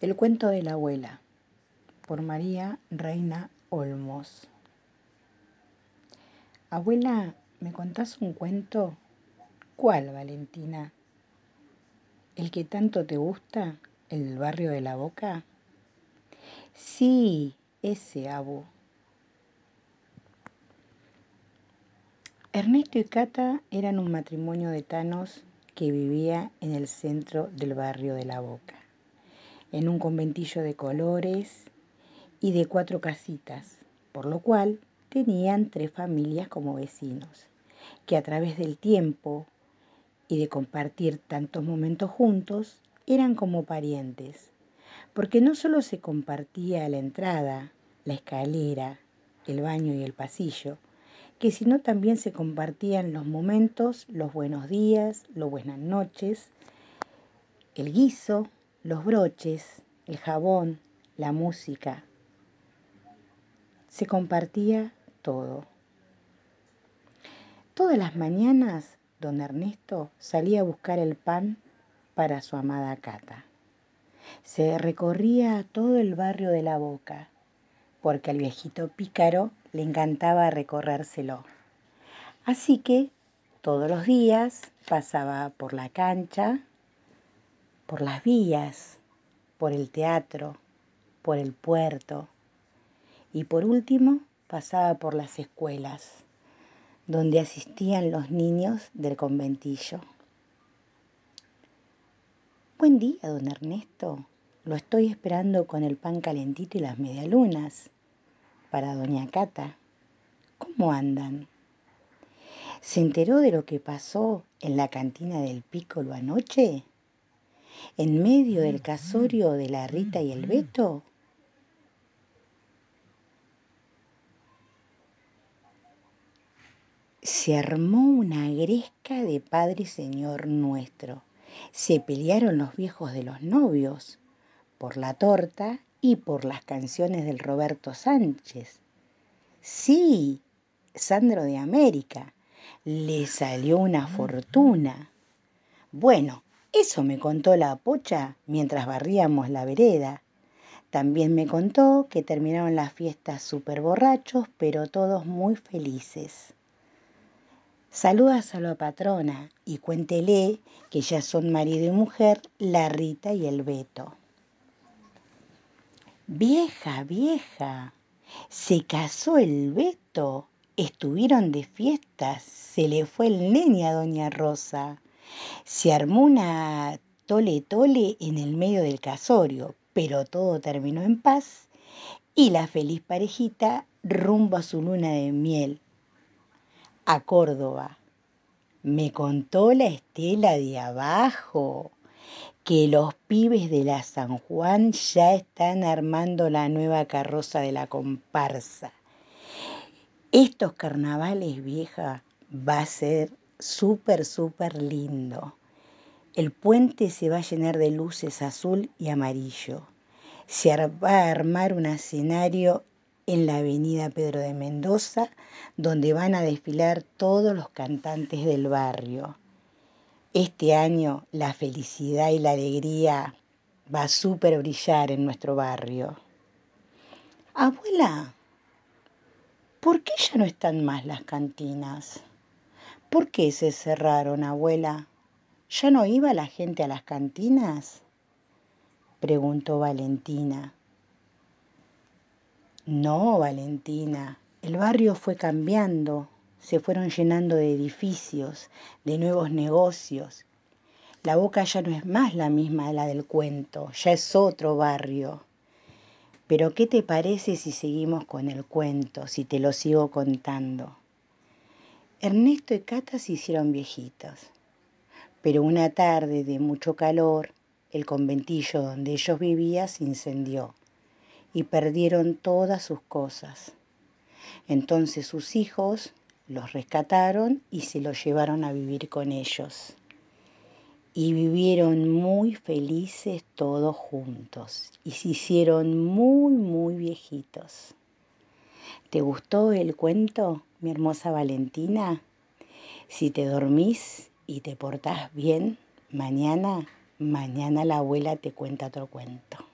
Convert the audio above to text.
El cuento de la abuela, por María Reina Olmos. Abuela, ¿me contás un cuento? ¿Cuál, Valentina? ¿El que tanto te gusta? ¿El barrio de la Boca? Sí, ese abu. Ernesto y Cata eran un matrimonio de tanos que vivía en el centro del barrio de la Boca, en un conventillo de colores y de cuatro casitas, por lo cual tenían tres familias como vecinos, que a través del tiempo y de compartir tantos momentos juntos, eran como parientes, porque no solo se compartía la entrada, la escalera, el baño y el pasillo, que sino también se compartían los momentos, los buenos días, los buenas noches, el guiso, los broches, el jabón, la música. Se compartía todo. Todas las mañanas don Ernesto salía a buscar el pan para su amada Cata. Se recorría todo el barrio de la Boca, porque al viejito pícaro le encantaba recorrérselo. Así que todos los días pasaba por la cancha, por las vías, por el teatro, por el puerto y por último pasaba por las escuelas, donde asistían los niños del conventillo. Buen día, don Ernesto. Lo estoy esperando con el pan calentito y las medialunas para doña Cata. ¿Cómo andan? ¿Se enteró de lo que pasó en la cantina del Pícolo anoche? ¿En medio del casorio de la Rita y el Beto? Se armó una gresca de Padre Señor nuestro. Se pelearon los viejos de los novios por la torta y por las canciones del Roberto Sánchez. Sí, Sandro de América. Le salió una fortuna. Bueno, eso me contó la pocha mientras barríamos la vereda. También me contó que terminaron las fiestas súper borrachos, pero todos muy felices. Saludas a la patrona y cuéntele que ya son marido y mujer la Rita y el Beto. Vieja, vieja, se casó el Beto, estuvieron de fiestas, se le fue el nene a doña Rosa. Se armó una tole tole en el medio del casorio, pero todo terminó en paz y la feliz parejita rumbo a su luna de miel, a Córdoba. Me contó la estela de abajo que los pibes de la San Juan ya están armando la nueva carroza de la comparsa. Estos carnavales, vieja, va a ser súper, súper lindo. El puente se va a llenar de luces azul y amarillo. Se va a armar un escenario en la avenida Pedro de Mendoza, donde van a desfilar todos los cantantes del barrio. Este año la felicidad y la alegría va a súper brillar en nuestro barrio. Abuela, ¿por qué ya no están más las cantinas? ¿Por qué se cerraron, abuela? ¿Ya no iba la gente a las cantinas? preguntó Valentina. No, Valentina, el barrio fue cambiando, se fueron llenando de edificios, de nuevos negocios. La boca ya no es más la misma la del cuento, ya es otro barrio. Pero ¿qué te parece si seguimos con el cuento, si te lo sigo contando? Ernesto y Cata se hicieron viejitos, pero una tarde de mucho calor, el conventillo donde ellos vivían se incendió y perdieron todas sus cosas. Entonces sus hijos los rescataron y se los llevaron a vivir con ellos. Y vivieron muy felices todos juntos y se hicieron muy, muy viejitos. ¿Te gustó el cuento, mi hermosa Valentina? Si te dormís y te portás bien, mañana, mañana la abuela te cuenta otro cuento.